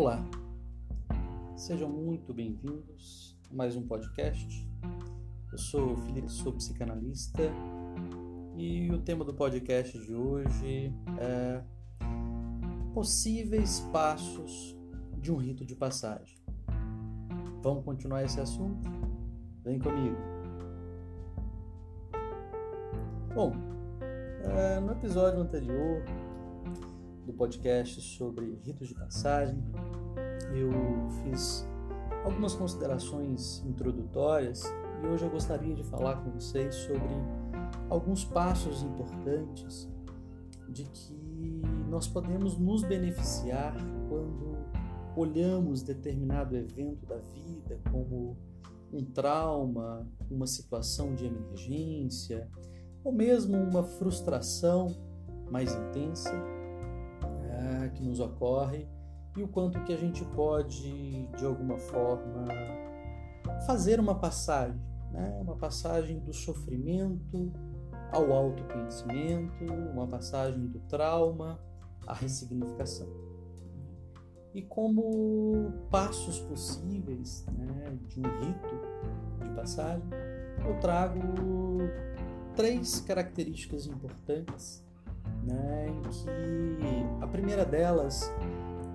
Olá, sejam muito bem-vindos a mais um podcast. Eu sou o Felipe, sou psicanalista e o tema do podcast de hoje é possíveis passos de um rito de passagem. Vamos continuar esse assunto? Vem comigo. Bom, é, no episódio anterior do podcast sobre ritos de passagem, eu fiz algumas considerações introdutórias e hoje eu gostaria de falar com vocês sobre alguns passos importantes de que nós podemos nos beneficiar quando olhamos determinado evento da vida como um trauma, uma situação de emergência ou mesmo uma frustração mais intensa é, que nos ocorre e o quanto que a gente pode de alguma forma fazer uma passagem, né? uma passagem do sofrimento ao autoconhecimento, uma passagem do trauma à ressignificação. E como passos possíveis né, de um rito de passagem, eu trago três características importantes, né, que a primeira delas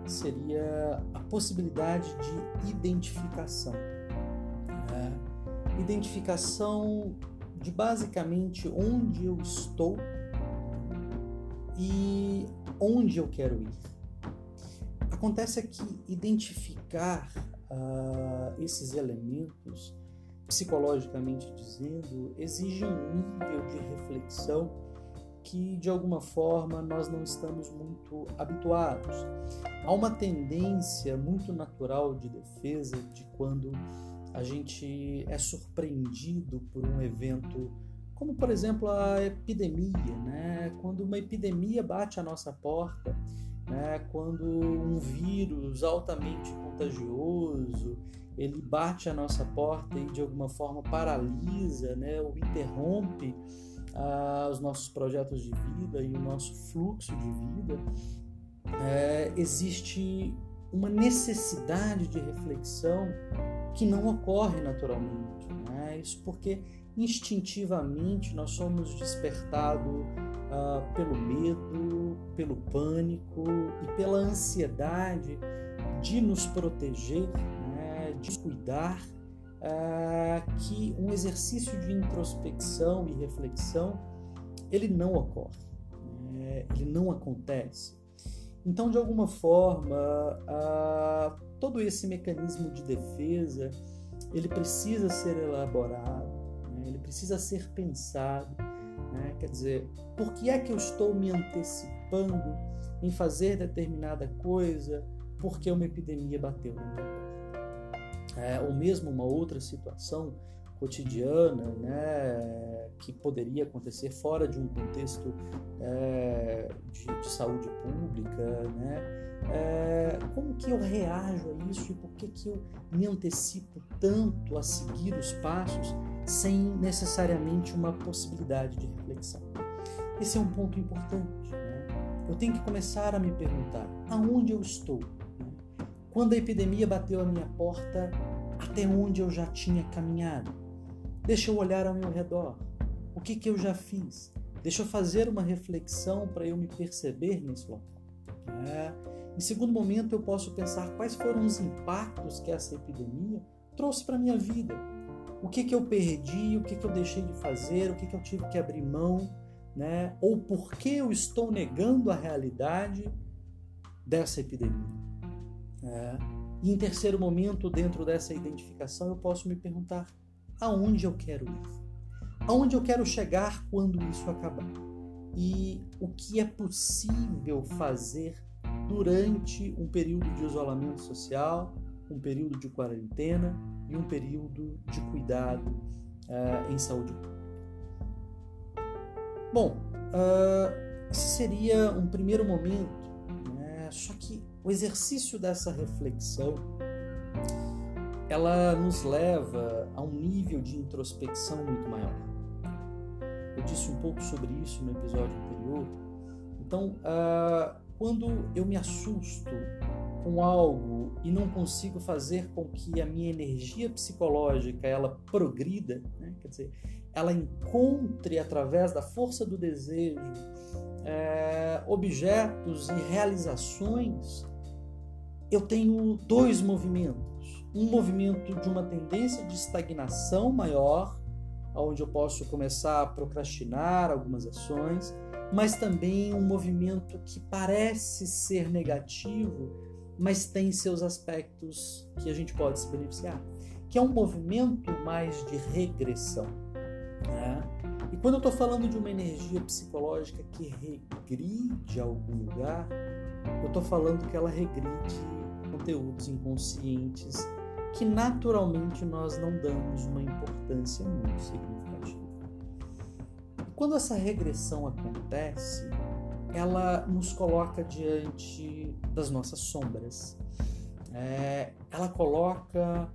seria a possibilidade de identificação. Né? Identificação de basicamente onde eu estou e onde eu quero ir. Acontece que identificar uh, esses elementos, psicologicamente dizendo, exige um nível de reflexão que de alguma forma nós não estamos muito habituados. Há uma tendência muito natural de defesa de quando a gente é surpreendido por um evento, como por exemplo a epidemia, né? Quando uma epidemia bate à nossa porta, né? Quando um vírus altamente contagioso ele bate à nossa porta e de alguma forma paralisa, né? Ou interrompe ah, os nossos projetos de vida e o nosso fluxo de vida, é, existe uma necessidade de reflexão que não ocorre naturalmente. Né? Isso porque instintivamente nós somos despertados ah, pelo medo, pelo pânico e pela ansiedade de nos proteger, né? de cuidar ah, que um exercício de introspecção e reflexão ele não ocorre, né? ele não acontece. Então, de alguma forma, ah, todo esse mecanismo de defesa ele precisa ser elaborado, né? ele precisa ser pensado. Né? Quer dizer, por que é que eu estou me antecipando em fazer determinada coisa porque uma epidemia bateu na minha porta? É, ou mesmo uma outra situação cotidiana, né, que poderia acontecer fora de um contexto é, de, de, saúde pública, né, é, como que eu reajo a isso e por que que eu me antecipo tanto a seguir os passos sem necessariamente uma possibilidade de reflexão? Esse é um ponto importante. Né? Eu tenho que começar a me perguntar aonde eu estou quando a epidemia bateu à minha porta, até onde eu já tinha caminhado? Deixa eu olhar ao meu redor. O que, que eu já fiz? Deixa eu fazer uma reflexão para eu me perceber nesse local. É. Em segundo momento, eu posso pensar quais foram os impactos que essa epidemia trouxe para a minha vida. O que, que eu perdi, o que, que eu deixei de fazer, o que, que eu tive que abrir mão, né? ou por que eu estou negando a realidade dessa epidemia. É. E em terceiro momento, dentro dessa identificação, eu posso me perguntar aonde eu quero ir, aonde eu quero chegar quando isso acabar e o que é possível fazer durante um período de isolamento social, um período de quarentena e um período de cuidado uh, em saúde pública. Bom, uh, esse seria um primeiro momento, né? só que o exercício dessa reflexão ela nos leva a um nível de introspecção muito maior. Eu disse um pouco sobre isso no episódio anterior. Então, uh, quando eu me assusto com algo e não consigo fazer com que a minha energia psicológica ela progrida, né? quer dizer, ela encontre através da força do desejo é, objetos e realizações, eu tenho dois movimentos. Um movimento de uma tendência de estagnação maior, onde eu posso começar a procrastinar algumas ações, mas também um movimento que parece ser negativo, mas tem seus aspectos que a gente pode se beneficiar, que é um movimento mais de regressão. Né? E quando eu estou falando de uma energia psicológica que regride a algum lugar, eu estou falando que ela regride conteúdos inconscientes que naturalmente nós não damos uma importância muito significativa. E quando essa regressão acontece, ela nos coloca diante das nossas sombras. É, ela coloca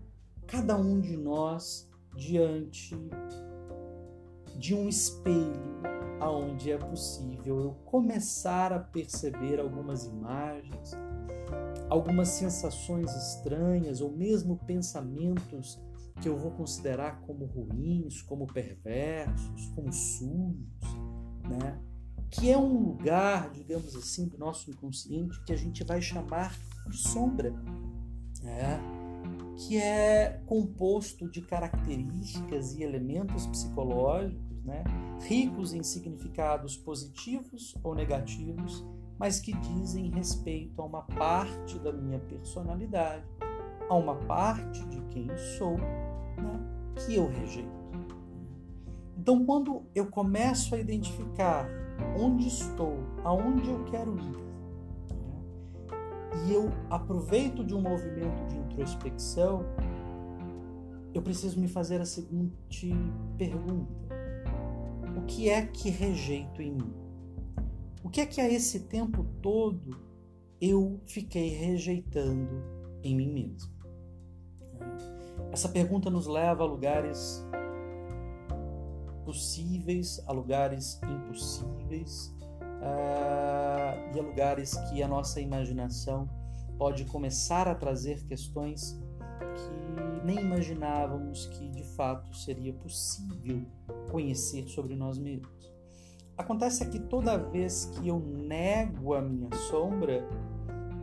cada um de nós diante de um espelho aonde é possível eu começar a perceber algumas imagens, algumas sensações estranhas ou mesmo pensamentos que eu vou considerar como ruins, como perversos, como sujos, né? Que é um lugar, digamos assim, do nosso inconsciente que a gente vai chamar de sombra, né? que é composto de características e elementos psicológicos, né? ricos em significados positivos ou negativos mas que dizem respeito a uma parte da minha personalidade, a uma parte de quem sou, né, que eu rejeito. Então, quando eu começo a identificar onde estou, aonde eu quero ir, né, e eu aproveito de um movimento de introspecção, eu preciso me fazer a seguinte pergunta: o que é que rejeito em mim? O que é que a esse tempo todo eu fiquei rejeitando em mim mesmo? Essa pergunta nos leva a lugares possíveis, a lugares impossíveis uh, e a lugares que a nossa imaginação pode começar a trazer questões que nem imaginávamos que de fato seria possível conhecer sobre nós mesmos. Acontece que toda vez que eu nego a minha sombra,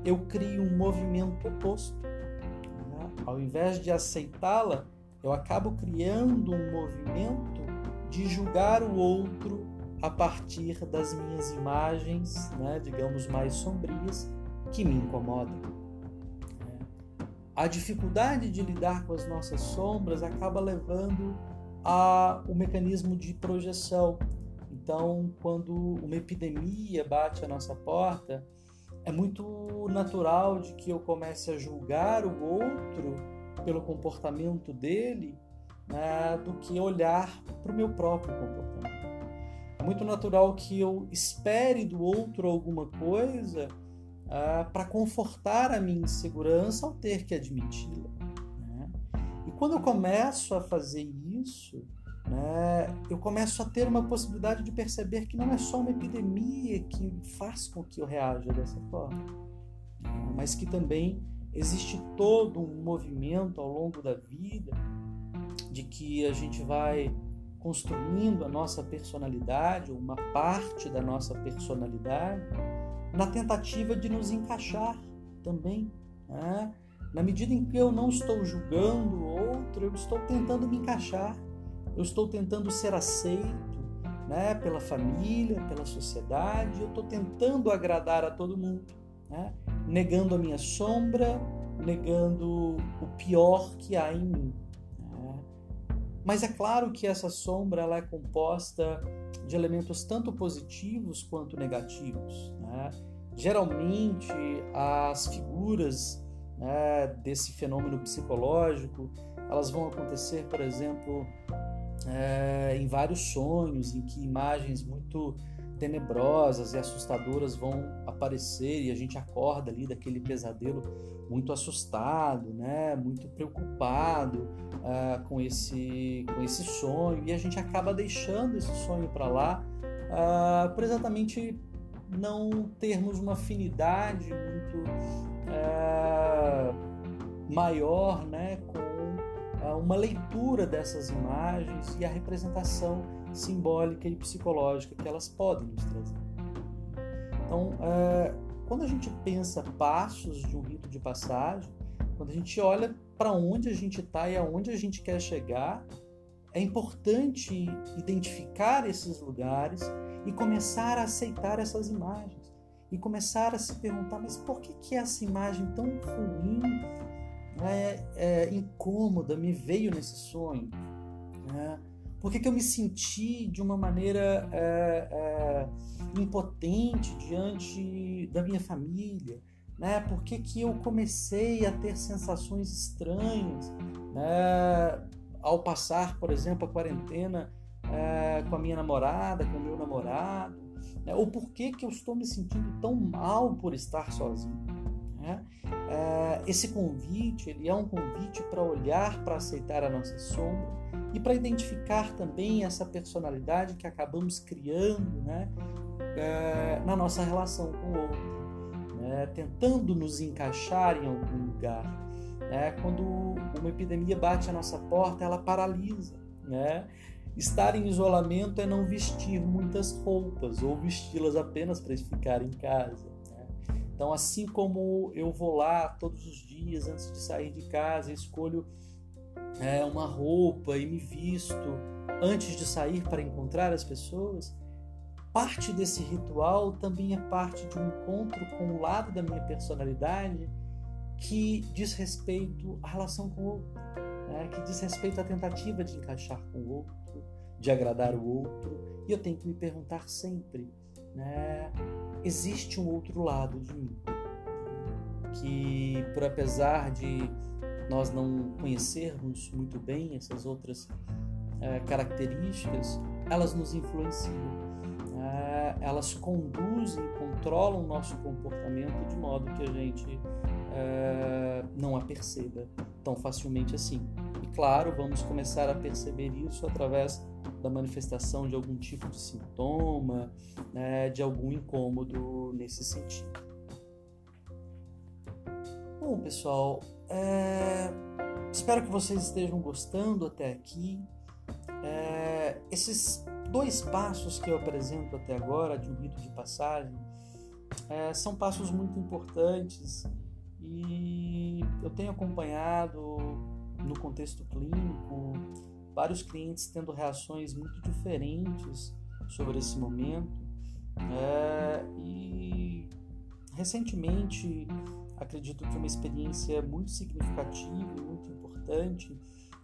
eu crio um movimento oposto. Né? Ao invés de aceitá-la, eu acabo criando um movimento de julgar o outro a partir das minhas imagens, né, digamos, mais sombrias, que me incomodam. A dificuldade de lidar com as nossas sombras acaba levando a o mecanismo de projeção, então, quando uma epidemia bate a nossa porta, é muito natural de que eu comece a julgar o outro pelo comportamento dele né, do que olhar para o meu próprio comportamento. É muito natural que eu espere do outro alguma coisa ah, para confortar a minha insegurança ao ter que admiti-la. Né? E quando eu começo a fazer isso, né, eu começo a ter uma possibilidade de perceber que não é só uma epidemia que faz com que eu reaja dessa forma, mas que também existe todo um movimento ao longo da vida de que a gente vai construindo a nossa personalidade, uma parte da nossa personalidade, na tentativa de nos encaixar também. Né? Na medida em que eu não estou julgando outro, eu estou tentando me encaixar eu estou tentando ser aceito né, pela família, pela sociedade, eu estou tentando agradar a todo mundo, né, negando a minha sombra, negando o pior que há em mim. Né. Mas é claro que essa sombra ela é composta de elementos tanto positivos quanto negativos. Né. Geralmente, as figuras né, desse fenômeno psicológico elas vão acontecer, por exemplo, é, em vários sonhos, em que imagens muito tenebrosas e assustadoras vão aparecer e a gente acorda ali daquele pesadelo muito assustado, né, muito preocupado uh, com esse com esse sonho. E a gente acaba deixando esse sonho para lá uh, por exatamente não termos uma afinidade muito é, maior né, com é, uma leitura dessas imagens e a representação simbólica e psicológica que elas podem nos trazer. Então, é, quando a gente pensa passos de um rito de passagem, quando a gente olha para onde a gente está e aonde a gente quer chegar, é importante identificar esses lugares e começar a aceitar essas imagens e começar a se perguntar, mas por que que essa imagem tão ruim, é, é, incômoda, me veio nesse sonho? É, por que, que eu me senti de uma maneira é, é, impotente diante da minha família? Né? Por que, que eu comecei a ter sensações estranhas né? ao passar, por exemplo, a quarentena é, com a minha namorada, com o meu namorado? Né? Ou por que, que eu estou me sentindo tão mal por estar sozinho? Né? É, esse convite ele é um convite para olhar, para aceitar a nossa sombra e para identificar também essa personalidade que acabamos criando né? É, na nossa relação com o outro né, tentando nos encaixar em algum lugar. Né? Quando uma epidemia bate à nossa porta, ela paralisa. Né? Estar em isolamento é não vestir muitas roupas ou vesti-las apenas para ficar em casa. Então, assim como eu vou lá todos os dias antes de sair de casa, escolho é, uma roupa e me visto antes de sair para encontrar as pessoas, parte desse ritual também é parte de um encontro com o lado da minha personalidade que diz respeito à relação com o outro, né? que diz respeito à tentativa de encaixar com o outro, de agradar o outro. E eu tenho que me perguntar sempre: né? existe um outro lado de mim? Que, por apesar de nós não conhecermos muito bem essas outras é, características, elas nos influenciam elas conduzem, controlam o nosso comportamento de modo que a gente é, não a perceba tão facilmente assim. E claro, vamos começar a perceber isso através da manifestação de algum tipo de sintoma, né, de algum incômodo nesse sentido. Bom, pessoal, é... espero que vocês estejam gostando até aqui. É... Esses dois passos que eu apresento até agora de um rito de passagem é, são passos muito importantes e eu tenho acompanhado no contexto clínico vários clientes tendo reações muito diferentes sobre esse momento é, e recentemente acredito que uma experiência muito significativa e muito importante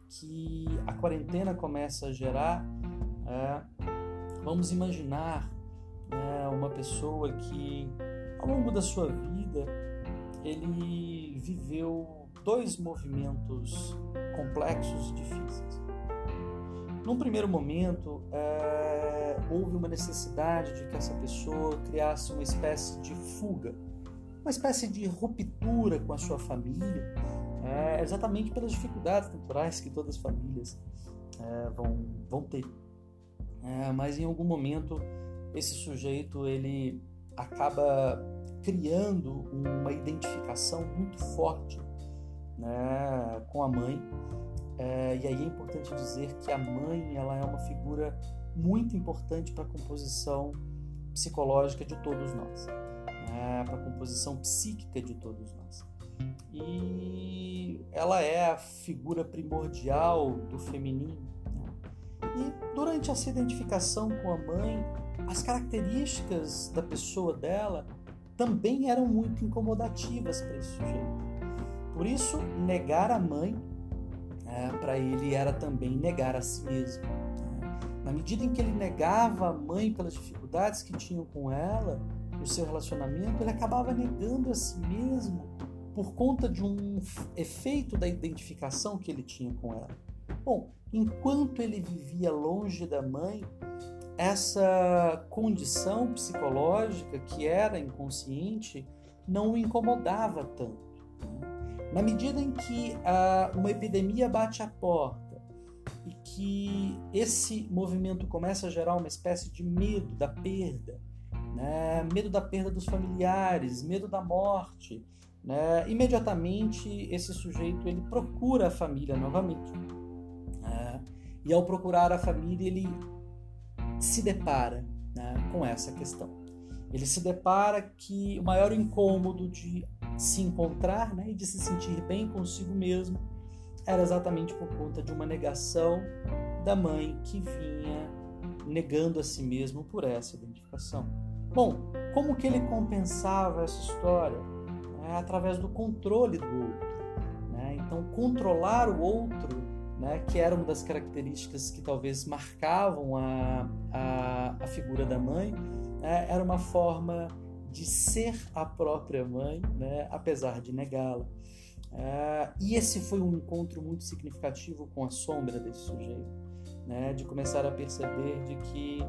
que a quarentena começa a gerar é, vamos imaginar é, uma pessoa que, ao longo da sua vida, ele viveu dois movimentos complexos e difíceis. Num primeiro momento, é, houve uma necessidade de que essa pessoa criasse uma espécie de fuga, uma espécie de ruptura com a sua família, é, exatamente pelas dificuldades naturais que todas as famílias é, vão, vão ter. Mas em algum momento esse sujeito ele acaba criando uma identificação muito forte né, com a mãe. É, e aí é importante dizer que a mãe ela é uma figura muito importante para a composição psicológica de todos nós, né, para a composição psíquica de todos nós. E ela é a figura primordial do feminino e durante essa identificação com a mãe, as características da pessoa dela também eram muito incomodativas para esse sujeito. Por isso, negar a mãe é, para ele era também negar a si mesmo. Né? Na medida em que ele negava a mãe pelas dificuldades que tinham com ela, o seu relacionamento, ele acabava negando a si mesmo por conta de um efeito da identificação que ele tinha com ela. Bom, enquanto ele vivia longe da mãe, essa condição psicológica que era inconsciente não o incomodava tanto. Né? Na medida em que ah, uma epidemia bate à porta e que esse movimento começa a gerar uma espécie de medo da perda, né? medo da perda dos familiares, medo da morte. Né? Imediatamente esse sujeito ele procura a família novamente. Né? E ao procurar a família ele se depara né, com essa questão. Ele se depara que o maior incômodo de se encontrar né, e de se sentir bem consigo mesmo era exatamente por conta de uma negação da mãe que vinha negando a si mesmo por essa identificação. Bom, como que ele compensava essa história? É, através do controle do outro. Né? Então, controlar o outro, né, que era uma das características que talvez marcavam a, a, a figura da mãe, né, era uma forma de ser a própria mãe, né, apesar de negá-la. É, e esse foi um encontro muito significativo com a sombra desse sujeito, né, de começar a perceber de que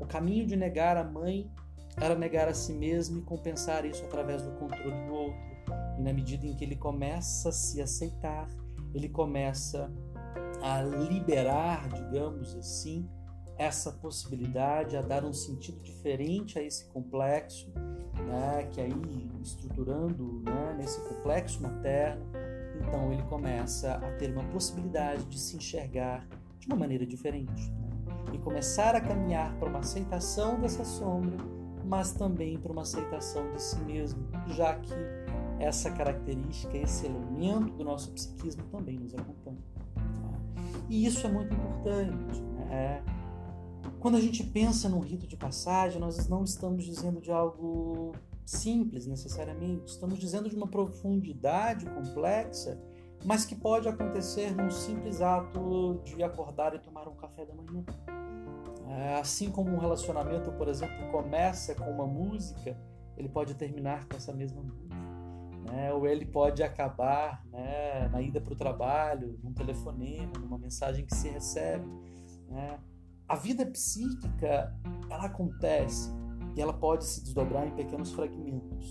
o caminho de negar a mãe era negar a si mesmo e compensar isso através do controle do outro. E na medida em que ele começa a se aceitar, ele começa a liberar, digamos assim, essa possibilidade, a dar um sentido diferente a esse complexo, né, que aí estruturando né, nesse complexo materno, então ele começa a ter uma possibilidade de se enxergar de uma maneira diferente né, e começar a caminhar para uma aceitação dessa sombra mas também para uma aceitação de si mesmo, já que essa característica, esse elemento do nosso psiquismo também nos acompanha. Tá? E isso é muito importante. Né? É, quando a gente pensa num rito de passagem, nós não estamos dizendo de algo simples necessariamente, estamos dizendo de uma profundidade complexa, mas que pode acontecer num simples ato de acordar e tomar um café da manhã. É, assim como um relacionamento, por exemplo, começa com uma música, ele pode terminar com essa mesma música. Né? Ou ele pode acabar né, na ida para o trabalho, num telefonema, numa mensagem que se recebe. Né? A vida psíquica, ela acontece e ela pode se desdobrar em pequenos fragmentos.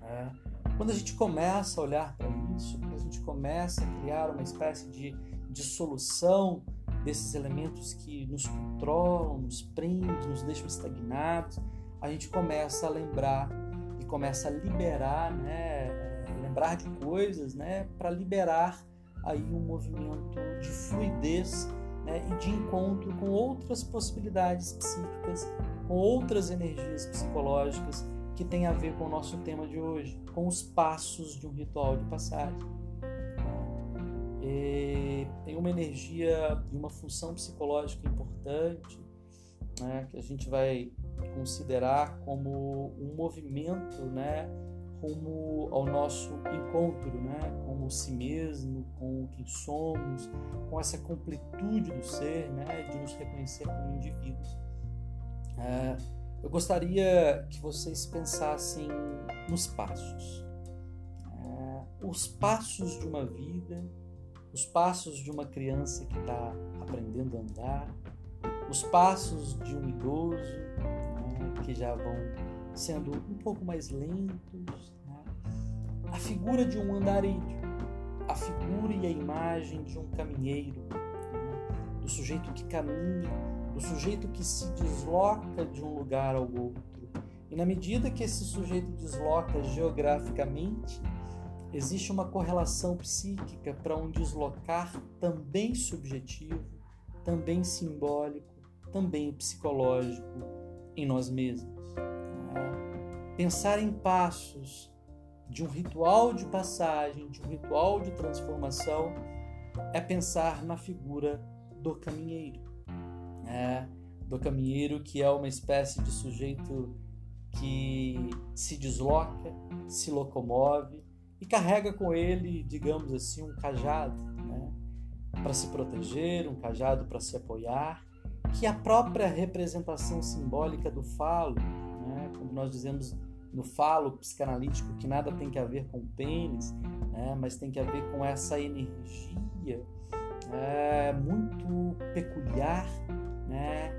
Né? Quando a gente começa a olhar para isso, quando a gente começa a criar uma espécie de dissolução desses elementos que nos controlam, nos prendem, nos deixam estagnados, a gente começa a lembrar e começa a liberar, né, lembrar de coisas, né, para liberar aí um movimento de fluidez né, e de encontro com outras possibilidades psíquicas, com outras energias psicológicas que tem a ver com o nosso tema de hoje, com os passos de um ritual de passagem. E tem uma energia e uma função psicológica importante né, que a gente vai considerar como um movimento né, rumo ao nosso encontro né, com o si mesmo, com quem somos, com essa completude do ser, né, de nos reconhecer como indivíduos. É, eu gostaria que vocês pensassem nos passos. É, os passos de uma vida os passos de uma criança que está aprendendo a andar, os passos de um idoso né, que já vão sendo um pouco mais lentos, né? a figura de um andarilho, a figura e a imagem de um caminheiro, né? do sujeito que caminha, do sujeito que se desloca de um lugar ao outro. E na medida que esse sujeito desloca geograficamente, existe uma correlação psíquica para um deslocar também subjetivo, também simbólico, também psicológico em nós mesmos. Pensar em passos de um ritual de passagem, de um ritual de transformação, é pensar na figura do caminheiro. É, do caminheiro que é uma espécie de sujeito que se desloca, se locomove, e carrega com ele, digamos assim, um cajado né, para se proteger, um cajado para se apoiar, que a própria representação simbólica do falo, como nós dizemos no falo psicanalítico, que nada tem que a ver com o pênis, né, mas tem que a ver com essa energia é, muito peculiar né,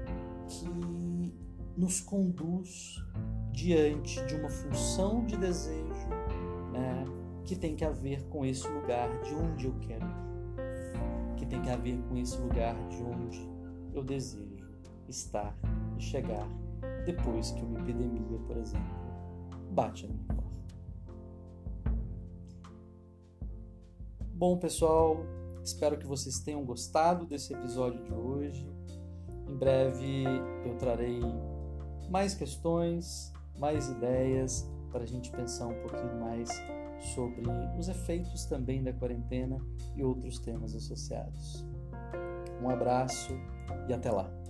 que nos conduz diante de uma função de desejo né, que tem que haver com esse lugar de onde eu quero ir, que tem que haver com esse lugar de onde eu desejo estar e chegar depois que uma epidemia, por exemplo, bate a minha porta. Bom, pessoal, espero que vocês tenham gostado desse episódio de hoje. Em breve eu trarei mais questões, mais ideias para a gente pensar um pouquinho mais sobre os efeitos também da quarentena e outros temas associados. Um abraço e até lá!